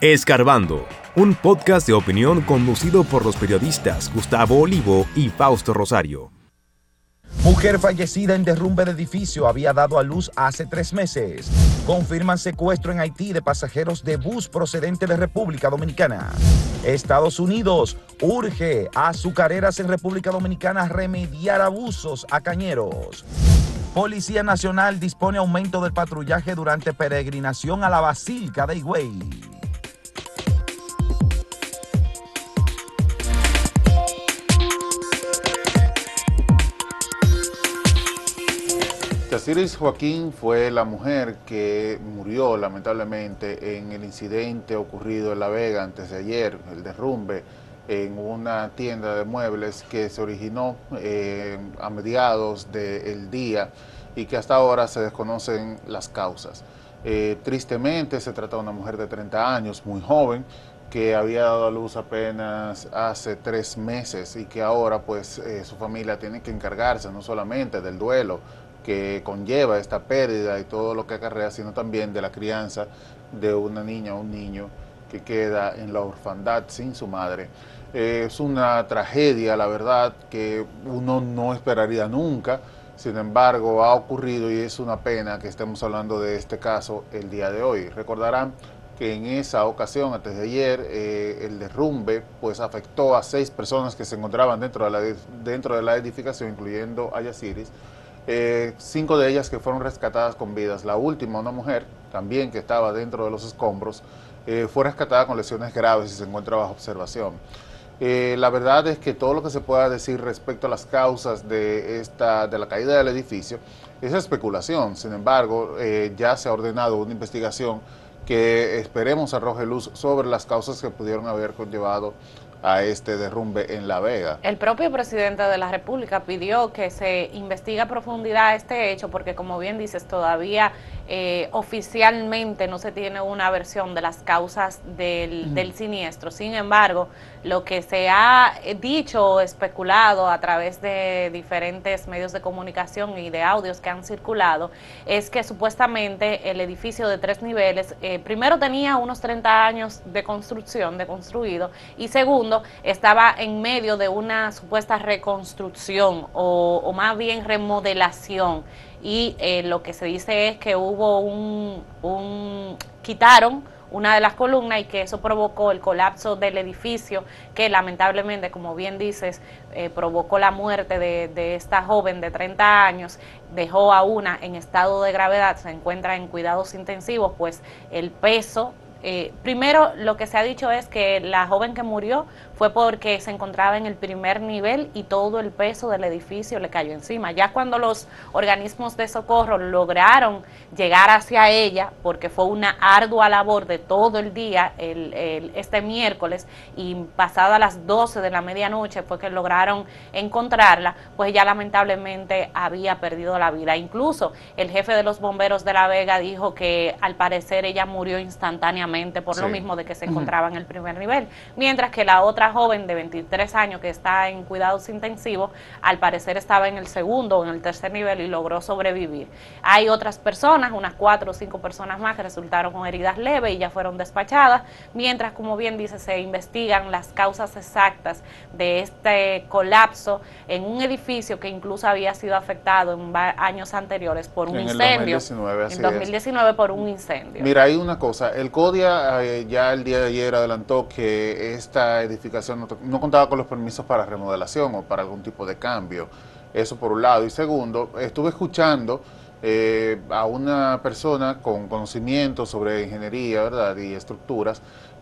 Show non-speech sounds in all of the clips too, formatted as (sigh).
Escarbando, un podcast de opinión conducido por los periodistas Gustavo Olivo y Fausto Rosario. Mujer fallecida en derrumbe de edificio había dado a luz hace tres meses. Confirman secuestro en Haití de pasajeros de bus procedente de República Dominicana. Estados Unidos urge a azucareras en República Dominicana remediar abusos a cañeros. Policía Nacional dispone aumento del patrullaje durante peregrinación a la Basílica de Higüey. Yasiris Joaquín fue la mujer que murió lamentablemente en el incidente ocurrido en La Vega antes de ayer, el derrumbe en una tienda de muebles que se originó eh, a mediados del día y que hasta ahora se desconocen las causas. Eh, tristemente se trata de una mujer de 30 años, muy joven, que había dado a luz apenas hace tres meses y que ahora pues eh, su familia tiene que encargarse no solamente del duelo, que conlleva esta pérdida y todo lo que acarrea, sino también de la crianza de una niña o un niño que queda en la orfandad sin su madre. es una tragedia, la verdad, que uno no esperaría nunca, sin embargo ha ocurrido y es una pena que estemos hablando de este caso el día de hoy. Recordarán que en esa ocasión, antes de ayer, eh, el derrumbe pues afectó a seis personas que se encontraban dentro de la, dentro de la edificación, incluyendo a Yasiris, eh, cinco de ellas que fueron rescatadas con vidas. La última, una mujer, también que estaba dentro de los escombros, eh, fue rescatada con lesiones graves y se encuentra bajo observación. Eh, la verdad es que todo lo que se pueda decir respecto a las causas de, esta, de la caída del edificio es especulación. Sin embargo, ya se ha ordenado una investigación que esperemos arroje luz sobre las causas que pudieron haber conllevado a este derrumbe en La Vega. El propio presidente de la República pidió que se investigue a profundidad este hecho porque, como bien dices, todavía eh, oficialmente no se tiene una versión de las causas del, del, siniestro. Sin embargo, lo que se ha dicho o especulado a través de diferentes medios de comunicación y de audios que han circulado es que supuestamente el edificio de tres niveles, eh, primero tenía unos 30 años de construcción, de construido, y segundo, estaba en medio de una supuesta reconstrucción o, o más bien remodelación y eh, lo que se dice es que hubo un, un, quitaron una de las columnas y que eso provocó el colapso del edificio que lamentablemente, como bien dices, eh, provocó la muerte de, esta joven de 30 años, dejó a una en estado de gravedad, se encuentra en cuidados intensivos, pues el peso eh, primero, lo que se ha dicho es que la joven que murió fue porque se encontraba en el primer nivel y todo el peso del edificio le cayó encima. Ya cuando los organismos de socorro lograron llegar hacia ella, porque fue una ardua labor de todo el día, este miércoles, y pasada las 12 de la medianoche fue que lograron encontrarla, pues ya lamentablemente había perdido la vida. Incluso el jefe de los bomberos de La Vega dijo que al parecer ella murió instantáneamente por lo mismo de que se encontraba en el primer nivel. Mientras que la otra joven de 23 años que está en cuidados intensivos, al parecer estaba en el segundo o en el tercer nivel y logró sobrevivir. Hay otras personas, unas cuatro o cinco personas más que resultaron con heridas leves y ya fueron despachadas, mientras, como bien dice, se investigan las causas exactas de este colapso en un edificio que incluso había sido afectado en años anteriores por un incendio. en 2019 por un incendio. Mira, hay una cosa, el código eh, ya el día de ayer adelantó que esta edificación no, contaba con los permisos para remodelación o para algún tipo de cambio. Eso por un lado. Y segundo, estuve escuchando eh, a una persona con conocimiento sobre ingeniería ¿verdad? y estructuras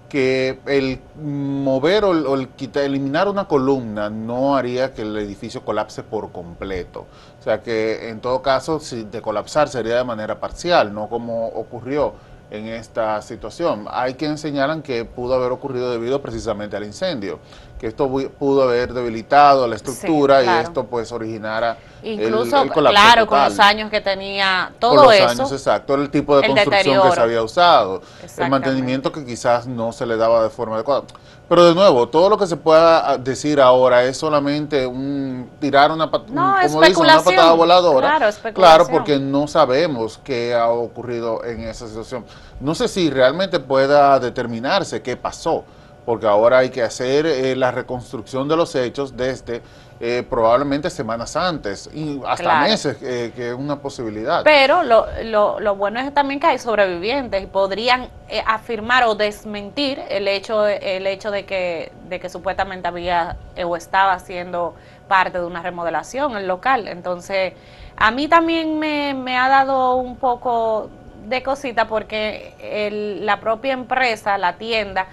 que el mover o, el eliminar una columna no haría que el edificio colapse por completo. O sea que en todo caso, si de colapsar sería de manera parcial, no como ocurrió en esta situación. Hay quienes señalan que pudo haber ocurrido debido precisamente al incendio, que esto pudo haber debilitado la estructura y esto pues originara Incluso, claro, con los años que tenía todo con los años, exacto, el tipo de construcción que se había usado, el mantenimiento que quizás no se le daba de forma adecuada. Pero de nuevo, todo lo que se pueda decir ahora es solamente un tirar una, como una patada voladora. Claro, claro, porque no sabemos qué ha ocurrido en esa situación. No sé si realmente pueda determinarse qué pasó, porque ahora hay que hacer eh, la reconstrucción de los hechos desde eh, probablemente semanas antes y hasta meses, eh, que es una posibilidad. Pero lo, lo, lo, bueno es también que hay sobrevivientes y podrían eh, afirmar o desmentir el hecho, el hecho de, que, de que supuestamente había o estaba haciendo parte de una remodelación el local. Entonces, a mí también me, me ha dado un poco de cosita porque el, la propia empresa, la tienda,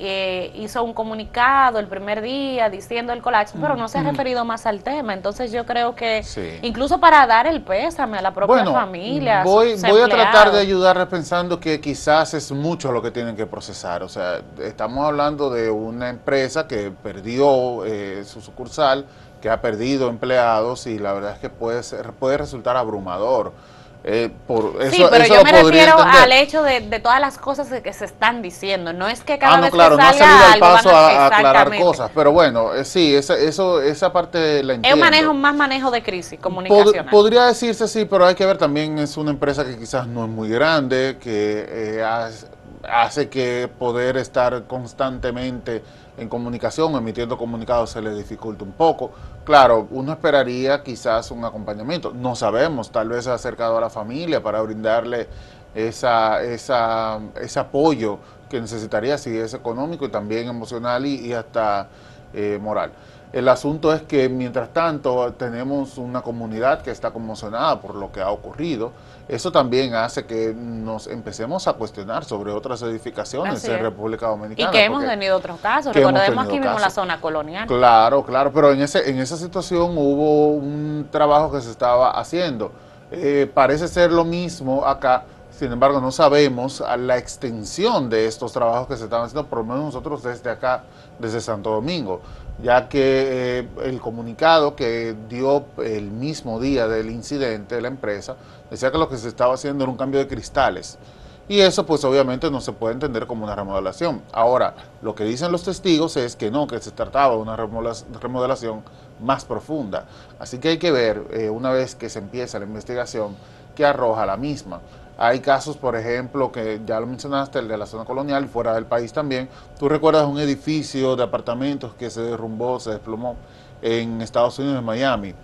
eh, hizo un comunicado el primer día diciendo el colapso, pero no se ha referido más al tema. Entonces yo creo que incluso para dar el pésame a la propia familia. Voy, voy a tratar de ayudar pensando que quizás es mucho lo que tienen que procesar. O sea, estamos hablando de una empresa que perdió eh, su sucursal, que ha perdido empleados y la verdad es que puede, ser, puede resultar abrumador. Eh, por eso, sí, pero yo me refiero al hecho de, todas las cosas que se están diciendo. No es que cada ah, no, vez claro, que salga no ha salido paso a, aclarar cosas. Pero bueno, eh, sí, esa, eso, esa parte la entiendo. Es un manejo, más manejo de crisis comunicacional. podría decirse sí, pero hay que ver también, es una empresa que quizás no es muy grande, que eh, hace que poder estar constantemente en comunicación, emitiendo comunicados, se le dificulta un poco. Claro, uno esperaría quizás un acompañamiento. No sabemos, tal vez acercado a la familia para brindarle esa, esa, ese apoyo que necesitaría, si es económico y también emocional y, hasta eh, moral. El asunto es que mientras tanto tenemos una comunidad que está conmocionada por lo que ha ocurrido. Eso también hace que nos empecemos a cuestionar sobre otras edificaciones en República Dominicana. Y que hemos tenido otros casos. Recordemos aquí mismo la zona colonial. Claro, claro, pero en, ese, en esa situación hubo un trabajo que se estaba haciendo. Eh, parece ser lo mismo acá. Sin embargo, no sabemos la extensión de estos trabajos que se estaban haciendo, por lo menos nosotros desde acá, desde Santo Domingo ya que eh, el comunicado que dio el mismo día del incidente de la empresa decía que lo que se estaba haciendo era un cambio de cristales. Y eso pues obviamente no se puede entender como una remodelación. Ahora, lo que dicen los testigos es que no, que se trataba de una remodelación más profunda. Así que hay que ver, eh, una vez que se empieza la investigación, qué arroja la misma. Hay casos, por ejemplo, que ya lo mencionaste, el de la zona colonial, fuera del país también. Tú recuerdas un edificio de apartamentos que se derrumbó, se desplomó en Estados Unidos, en Miami,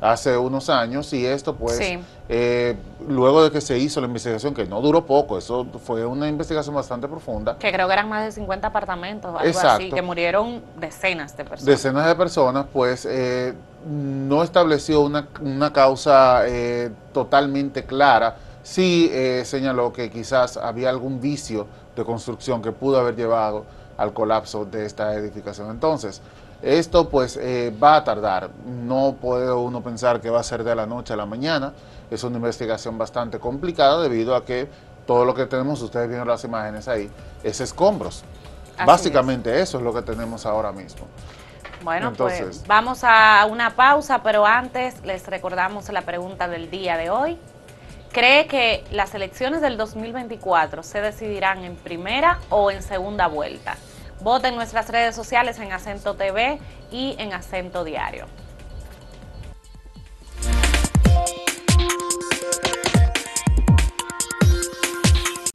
hace unos años, y esto pues, eh, luego de que se hizo la investigación, que no duró poco, eso fue una investigación bastante profunda. Que creo que eran más de 50 apartamentos, algo así, que murieron decenas de personas. Decenas de personas, pues eh, no estableció una, causa eh, totalmente clara sí eh, señaló que quizás había algún vicio de construcción que pudo haber llevado al colapso de esta edificación. Entonces, esto pues eh, va a tardar, no puede uno pensar que va a ser de la noche a la mañana, es una investigación bastante complicada debido a que todo lo que tenemos, ustedes vieron las imágenes ahí, es escombros. Básicamente eso es lo que tenemos ahora mismo. Bueno, pues vamos a una pausa, pero antes les recordamos la pregunta del día de hoy cree que las elecciones del 2024 se decidirán en primera o en segunda vuelta. Vote en nuestras redes sociales en Acento TV y en Acento Diario.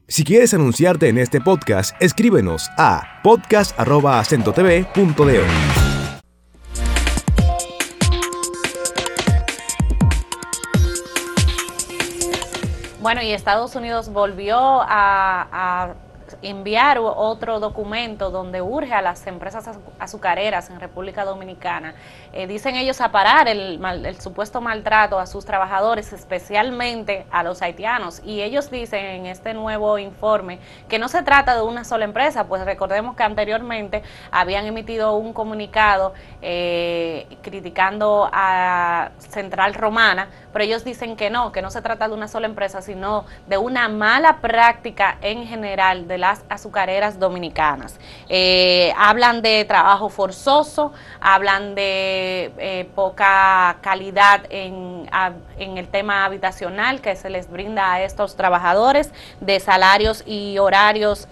Si quieres anunciarte en este podcast, escríbenos a podcast.acentotv.de. Bueno, y Estados Unidos volvió a, enviar otro documento donde urge a las empresas azucareras en República Dominicana, eh, dicen ellos, a parar el, el, supuesto maltrato a sus trabajadores, especialmente a los haitianos. Y ellos dicen en este nuevo informe que no se trata de una sola empresa, pues recordemos que anteriormente habían emitido un comunicado eh, criticando a Central Romana, pero ellos dicen que no, que no se trata de una sola empresa, sino de una mala práctica en general de las azucareras dominicanas. Eh, hablan de trabajo forzoso, hablan de eh, poca calidad en, en el tema habitacional que se les brinda a estos trabajadores, de salarios y horarios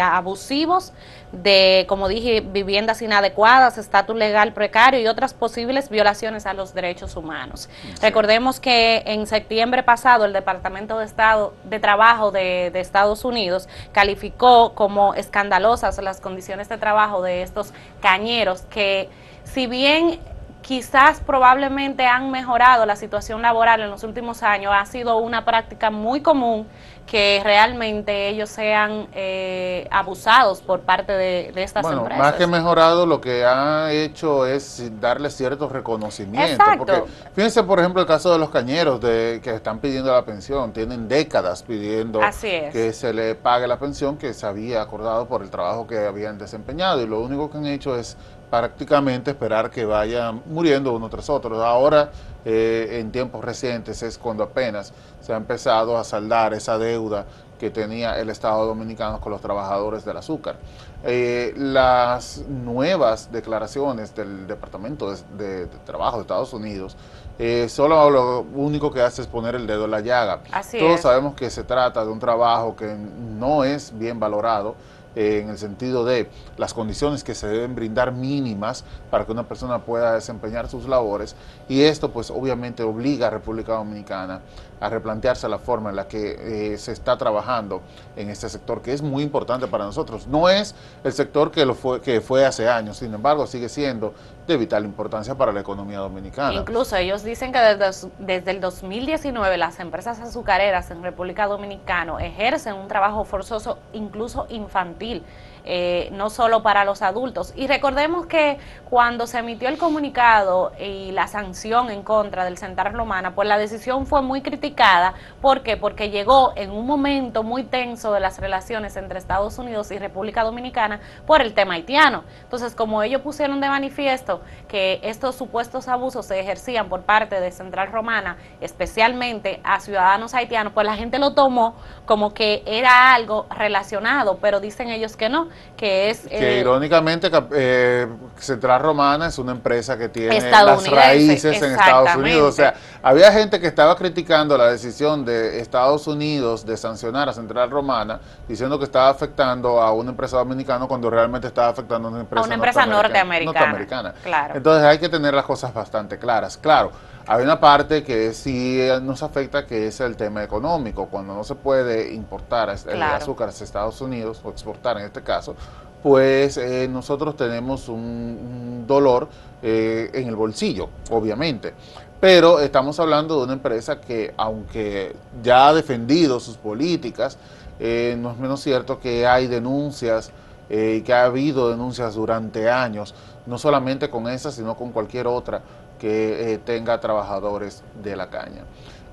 abusivos de, como dije, viviendas inadecuadas, estatus legal precario y otras posibles violaciones a los derechos humanos. Recordemos que en septiembre pasado el Departamento de Estado de Trabajo de, de Estados Unidos calificó como escandalosas las condiciones de trabajo de estos cañeros que si bien quizás probablemente han mejorado la situación laboral en los últimos años, ha sido una práctica muy común que realmente ellos sean eh, abusados por parte de, estas bueno, Más que mejorado, lo que ha hecho es darle ciertos reconocimientos. Porque fíjense, por ejemplo, el caso de los cañeros de, que están pidiendo la pensión, tienen décadas pidiendo que se le pague la pensión que se había acordado por el trabajo que habían desempeñado y lo único que han hecho es prácticamente esperar que vayan muriendo uno tras otro. Ahora, eh, en tiempos recientes, es cuando apenas se ha empezado a saldar esa deuda que tenía el Estado Dominicano con los trabajadores del azúcar. Eh, las nuevas declaraciones del Departamento de, Trabajo de Estados Unidos eh, solo lo único que hace es poner el dedo en la llaga. Todos sabemos que se trata de un trabajo que no es bien valorado en el sentido de las condiciones que se deben brindar mínimas para que una persona pueda desempeñar sus labores. Y esto pues obviamente obliga a República Dominicana a replantearse la forma en la que eh, se está trabajando en este sector, que es muy importante para nosotros. No es el sector que, lo fue, que fue hace años, sin embargo, sigue siendo de vital importancia para la economía dominicana. Incluso ellos dicen que desde, desde el 2019 las empresas azucareras en República Dominicana ejercen un trabajo forzoso, incluso infantil. Eh, no solo para los adultos. Y recordemos que cuando se emitió el comunicado y la sanción en contra del Central Romana, pues la decisión fue muy criticada. ¿Por qué? Porque llegó en un momento muy tenso de las relaciones entre Estados Unidos y República Dominicana por el tema haitiano. Entonces, como ellos pusieron de manifiesto que estos supuestos abusos se ejercían por parte de Central Romana, especialmente a ciudadanos haitianos, pues la gente lo tomó como que era algo relacionado, pero dicen ellos que no, que es... Que eh, irónicamente eh, Central Romana es una empresa que tiene las raíces en Estados Unidos. O sea, había gente que estaba criticando la decisión de Estados Unidos de sancionar a Central Romana, diciendo que estaba afectando a una empresa dominicana cuando realmente estaba afectando a una empresa, a una empresa norteamericana. Claro. Entonces hay que tener las cosas bastante claras. Claro, hay una parte que sí nos afecta, que es el tema económico. Cuando no se puede importar el azúcar a Estados Unidos, o exportar en este caso, pues eh, nosotros tenemos un, dolor eh, en el bolsillo, obviamente. Pero estamos hablando de una empresa que, aunque ya ha defendido sus políticas, eh, no es menos cierto que hay denuncias y que ha habido denuncias durante años, no solamente con esa, sino con cualquier otra que eh, tenga trabajadores de la caña.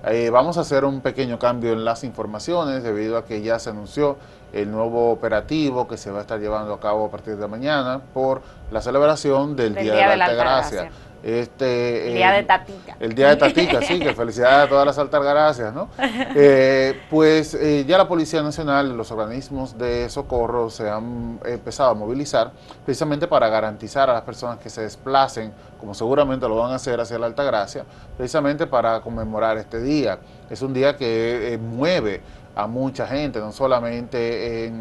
Eh, vamos a hacer un pequeño cambio en las informaciones debido a que ya se anunció el nuevo operativo que se va a estar llevando a cabo a partir de mañana por la celebración del, Día, de la Altagracia. Este, el día de Tatica. El día de Tatica, sí, que (laughs) felicidades a todas las altas gracias, ¿no? Eh, pues eh, ya la Policía Nacional, los organismos de socorro se han empezado a movilizar precisamente para garantizar a las personas que se desplacen, como seguramente lo van a hacer hacia la Altagracia, precisamente para conmemorar este día. Es un día que eh, mueve a mucha gente, no solamente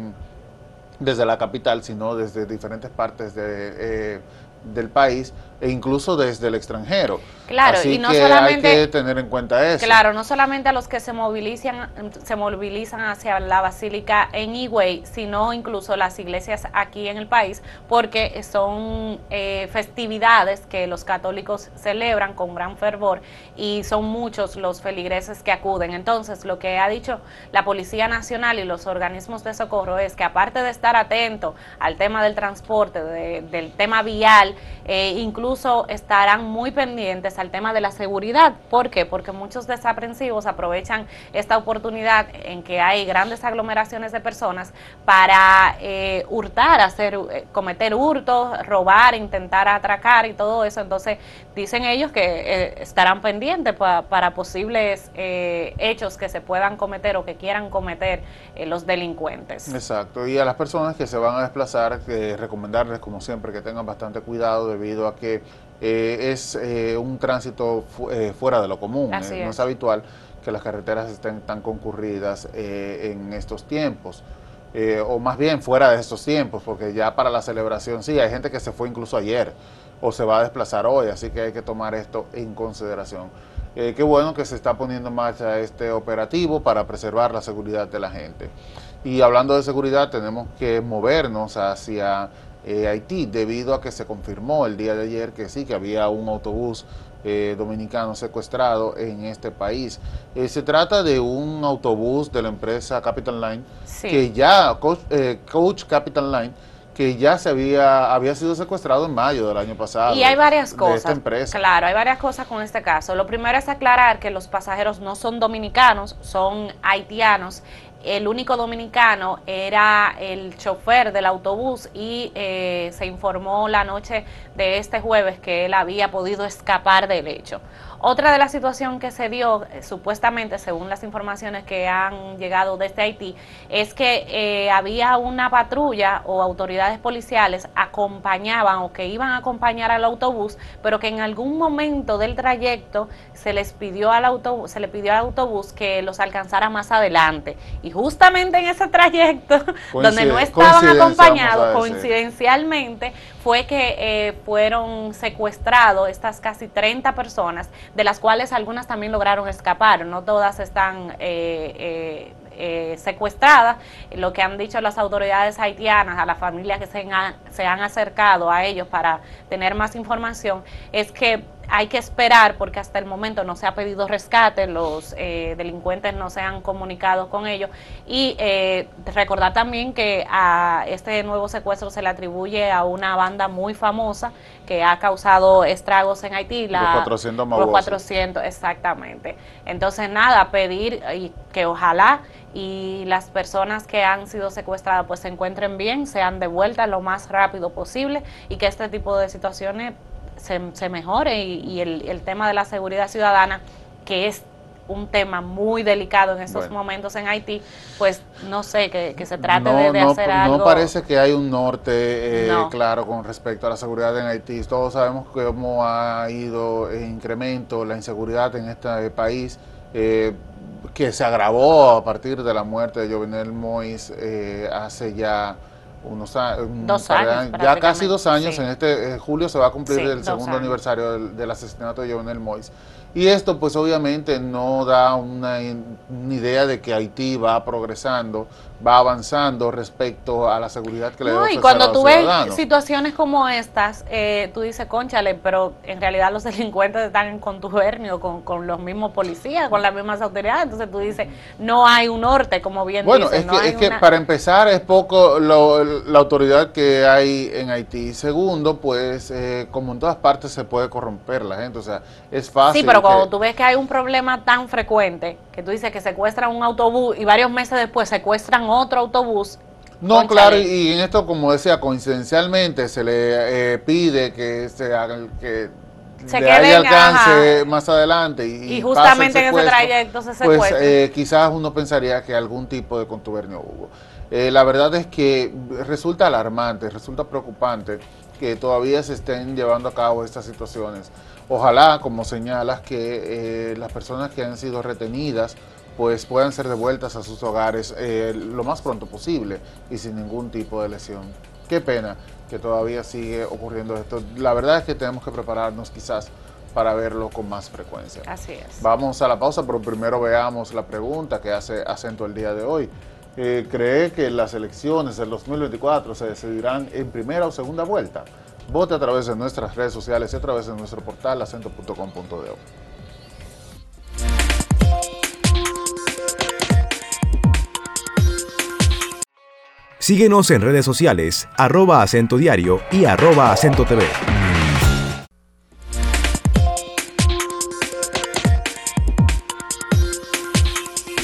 desde la capital, sino desde diferentes partes de, del país e incluso desde el extranjero. Claro, y no solamente hay que tener en cuenta eso. Claro, no solamente a los que se movilizan se movilizan hacia la basílica en Higüey, sino incluso las iglesias aquí en el país, porque son eh, festividades que los católicos celebran con gran fervor y son muchos los feligreses que acuden. Entonces, lo que ha dicho la Policía Nacional y los organismos de socorro es que aparte de estar atento al tema del transporte, del tema vial, eh, incluso incluso estarán muy pendientes al tema de la seguridad. ¿Por qué? Porque muchos desaprensivos aprovechan esta oportunidad en que hay grandes aglomeraciones de personas para eh, hurtar, hacer, eh, cometer hurtos, robar, intentar atracar y todo eso. Entonces, dicen ellos que eh, estarán pendientes para posibles hechos que se puedan cometer o que quieran cometer los delincuentes. Exacto. Y a las personas que se van a desplazar, recomendarles, como siempre, que tengan bastante cuidado debido a que es un tránsito fuera de lo común. no es habitual que las carreteras estén tan concurridas en estos tiempos. Eh, o más bien fuera de estos tiempos, porque ya para la celebración sí, hay gente que se fue incluso ayer o se va a desplazar hoy, así que hay que tomar esto en consideración. Eh, qué bueno que se está poniendo en marcha este operativo para preservar la seguridad de la gente. Y hablando de seguridad, tenemos que movernos hacia eh, Haití, debido a que se confirmó el día de ayer que sí, que había un autobús eh, dominicano secuestrado en este país. Eh, se trata de un autobús de la empresa Capital Line, que ya, eh, Coach, Capital Line, que ya se había, había sido secuestrado en mayo del año pasado. Y hay varias cosas. Claro, hay varias cosas con este caso. Lo primero es aclarar que los pasajeros no son dominicanos, son haitianos el único dominicano era el chofer del autobús y eh, se informó la noche de este jueves que él había podido escapar del hecho. Otra de las situaciones que se dio, eh, supuestamente, según las informaciones que han llegado desde Haití, es que eh, había una patrulla o autoridades policiales acompañaban o que iban a acompañar al autobús, pero que en algún momento del trayecto se les pidió al autobús, se le pidió al autobús que los alcanzara más adelante. Y justamente en ese trayecto, (laughs) donde no estaban acompañados, coincidencialmente, fue que eh, fueron secuestrados estas casi 30 personas, de las cuales algunas también lograron escapar, no todas están eh, eh, secuestradas. Lo que han dicho las autoridades haitianas, a las familias que se se han acercado a ellos para tener más información, es que hay que esperar porque hasta el momento no se ha pedido rescate, los eh, delincuentes no se han comunicado con ellos y eh, recordar también que a este nuevo secuestro se le atribuye a una banda muy famosa que ha causado estragos en Haití. La, los 400 Los 400, exactamente. Entonces nada, pedir y que ojalá y las personas que han sido secuestradas pues se encuentren bien, sean devueltas lo más rápido posible y que este tipo de situaciones se, mejore y, el, tema de la seguridad ciudadana, que es un tema muy delicado en estos momentos en Haití, pues no sé, que, se trate de, hacer algo. No parece que hay un norte eh, claro con respecto a la seguridad en Haití. Todos sabemos cómo ha ido en incremento la inseguridad en este país, eh, que se agravó a partir de la muerte de Jovenel Mois eh, hace ya unos dos años, ya casi dos años, en este julio se va a cumplir el segundo aniversario del, del, asesinato de Jovenel Mois. Y esto pues obviamente no da una, idea de que Haití va progresando, va avanzando respecto a la seguridad que le no, y cuando tú ves situaciones como estas, eh, tú dices, conchale, pero en realidad los (laughs) delincuentes están en contubernio con, con los mismos policías, con las mismas autoridades, entonces tú dices, no hay un norte, como bien bueno, es, que, para empezar es poco la autoridad que hay en Haití. Segundo, pues eh, como en todas partes se puede corromper la gente, o sea, es fácil. Sí, pero cuando tú ves que hay un problema tan frecuente, que tú dices que secuestran un autobús y varios meses después secuestran otro autobús. No, claro, y en esto, como decía, coincidencialmente se le eh, pide que se haga que se alcance más adelante y, justamente en ese trayecto se pues eh, quizás uno pensaría que algún tipo de contubernio hubo. Eh, la verdad es que resulta alarmante, resulta preocupante que todavía se estén llevando a cabo estas situaciones. Ojalá, como señalas, que eh, las personas que han sido retenidas pues puedan ser devueltas a sus hogares eh, lo más pronto posible y sin ningún tipo de lesión. Qué pena que todavía sigue ocurriendo esto. La verdad es que tenemos que prepararnos quizás para verlo con más frecuencia. Así es. Vamos a la pausa, pero primero veamos la pregunta que hace acento el día de hoy. Eh, ¿Cree que las elecciones del 2024 se decidirán en primera o segunda vuelta? Vote a través de nuestras redes sociales y a través de nuestro portal acento.com.de. Síguenos en redes sociales, arroba acento diario y arroba acento TV.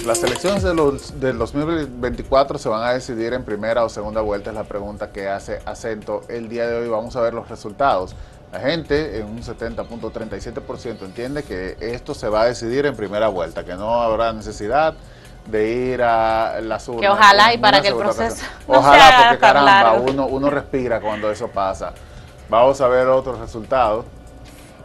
Las elecciones de los, del 2024 se van a decidir en primera o segunda vuelta, es la pregunta que hace acento. El día de hoy vamos a ver los resultados. La gente en un 70.37% entiende que esto se va a decidir en primera vuelta, que no habrá necesidad de ir a las urnas. Que ojalá y para que el proceso (laughs) no ojalá, porque caramba, uno, uno respira cuando eso pasa. Vamos a ver otros resultados.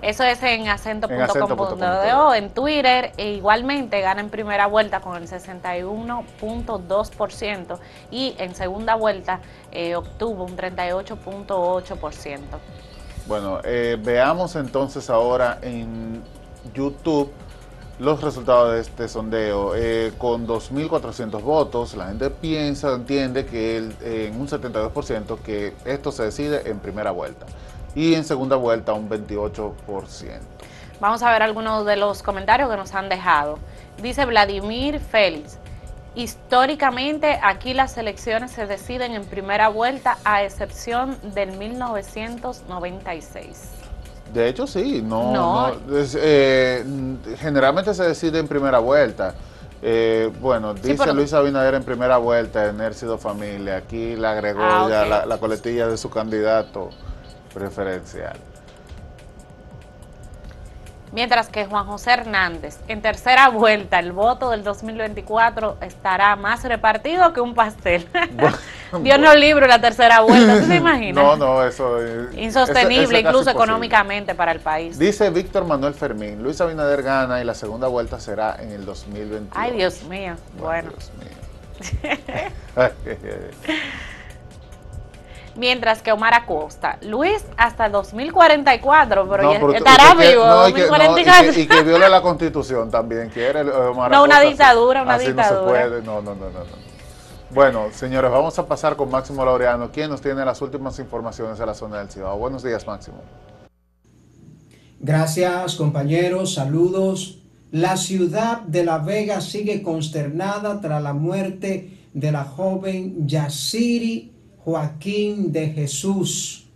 Eso es en acento.com.do, en Twitter, e igualmente gana en primera vuelta con el 61.2% y en segunda vuelta eh, obtuvo un 38.8%. Bueno, eh, veamos entonces ahora en YouTube los resultados de este sondeo. Eh, con 2.400 votos, la gente piensa, entiende que en un 72% que esto se decide en primera vuelta y en segunda vuelta un 28%. Vamos a ver algunos de los comentarios que nos han dejado. Dice Vladimir Félix, históricamente aquí las elecciones se deciden en primera vuelta a excepción del 1996. De hecho, sí, no, eh, generalmente se decide en primera vuelta. Eh, bueno, dice Luis Abinader en primera vuelta, en sido familia. Aquí le agregó ah, ya la, la coletilla de su candidato preferencial. Mientras que Juan José Hernández, en tercera vuelta, el voto del 2024 estará más repartido que un pastel. (laughs) Dios no libre la tercera vuelta, ¿tú te (laughs) imaginas? No, no, eso es... Insostenible, incluso económicamente para el país. Dice Víctor Manuel Fermín, Luis Abinader gana y la segunda vuelta será en el 2021. Ay, Dios mío, bueno. Dios mío. (laughs) mientras que Omar Acosta. Luis hasta 2044, pero ya estará vivo. y, que, viole la constitución también, quiere Omar No, una dictadura, una dictadura. No, no, no, no, Bueno, señores, vamos a pasar con Máximo Laureano, quien nos tiene las últimas informaciones de la zona del Cibao. Buenos días, Máximo. Gracias, compañeros. Saludos. La ciudad de La Vega sigue consternada tras la muerte de la joven Yasiri Joaquín de Jesús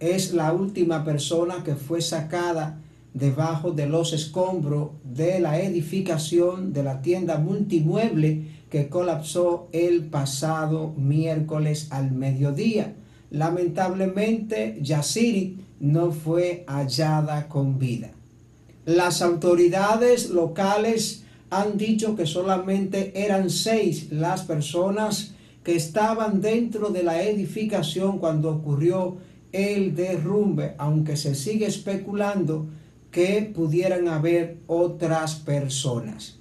es la última persona que fue sacada debajo de los escombros de la edificación de la tienda multimueble que colapsó el pasado miércoles al mediodía. Lamentablemente, Yasiri no fue hallada con vida. Las autoridades locales han dicho que solamente eran seis las personas que estaban dentro de la edificación cuando ocurrió el derrumbe, aunque se sigue especulando que pudieran haber otras personas.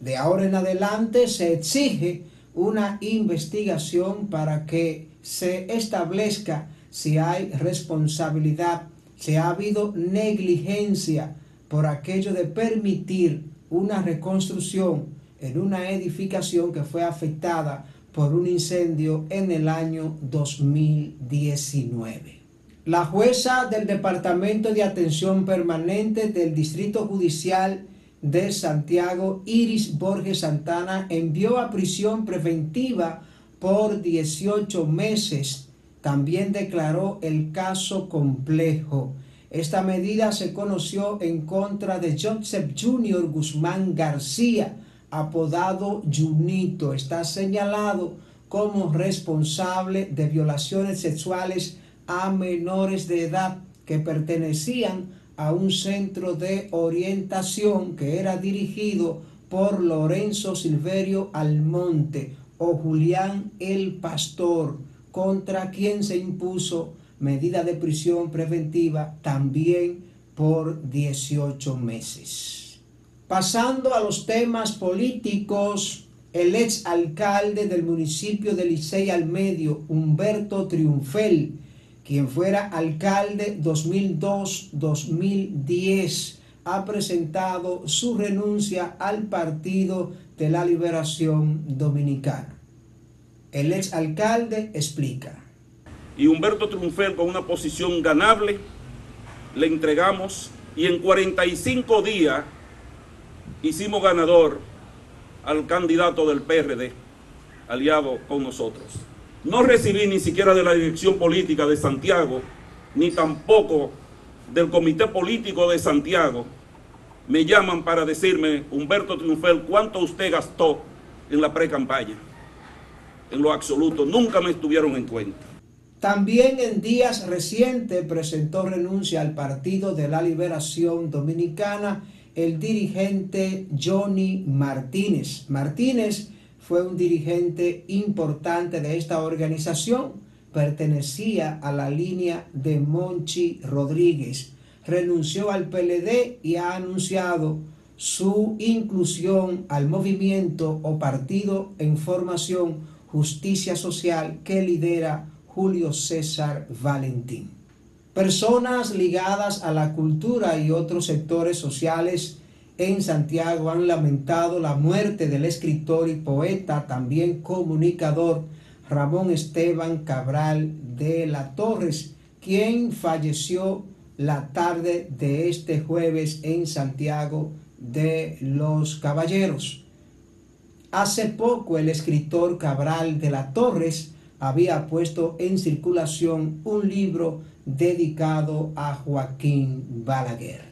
De ahora en adelante se exige una investigación para que se establezca si hay responsabilidad, si ha habido negligencia por aquello de permitir una reconstrucción en una edificación que fue afectada por un incendio en el año 2019. La jueza del Departamento de Atención Permanente del Distrito Judicial de Santiago, Iris Borges Santana, envió a prisión preventiva por 18 meses. También declaró el caso complejo. Esta medida se conoció en contra de Joseph Junior Guzmán García, apodado Junito, está señalado como responsable de violaciones sexuales a menores de edad que pertenecían a un centro de orientación que era dirigido por Lorenzo Silverio Almonte o Julián el Pastor, contra quien se impuso medida de prisión preventiva también por 18 meses. Pasando a los temas políticos, el ex alcalde del municipio de Licey al Medio, Humberto Triunfel, quien fuera alcalde 2002-2010, ha presentado su renuncia al Partido de la Liberación Dominicana. El ex alcalde explica. Y Humberto Triunfel con una posición ganable le entregamos y en 45 días hicimos ganador al candidato del PRD, aliado con nosotros. No recibí ni siquiera de la dirección política de Santiago, ni tampoco del comité político de Santiago, me llaman para decirme, Humberto Triunfel, ¿cuánto usted gastó en la pre-campaña? En lo absoluto, nunca me estuvieron en cuenta. También en días recientes presentó renuncia al Partido de la Liberación Dominicana el dirigente Johnny Martínez. Martínez fue un dirigente importante de esta organización, pertenecía a la línea de Monchi Rodríguez renunció al PLD y ha anunciado su inclusión al movimiento o partido en formación Justicia Social que lidera Julio César Valentín. Personas ligadas a la cultura y otros sectores sociales en Santiago han lamentado la muerte del escritor y poeta, también comunicador, Ramón Esteban Cabral de la Torres, quien falleció la tarde de este jueves en Santiago de los Caballeros. Hace poco el escritor Cabral de la Torres había puesto en circulación un libro dedicado a Joaquín Balaguer.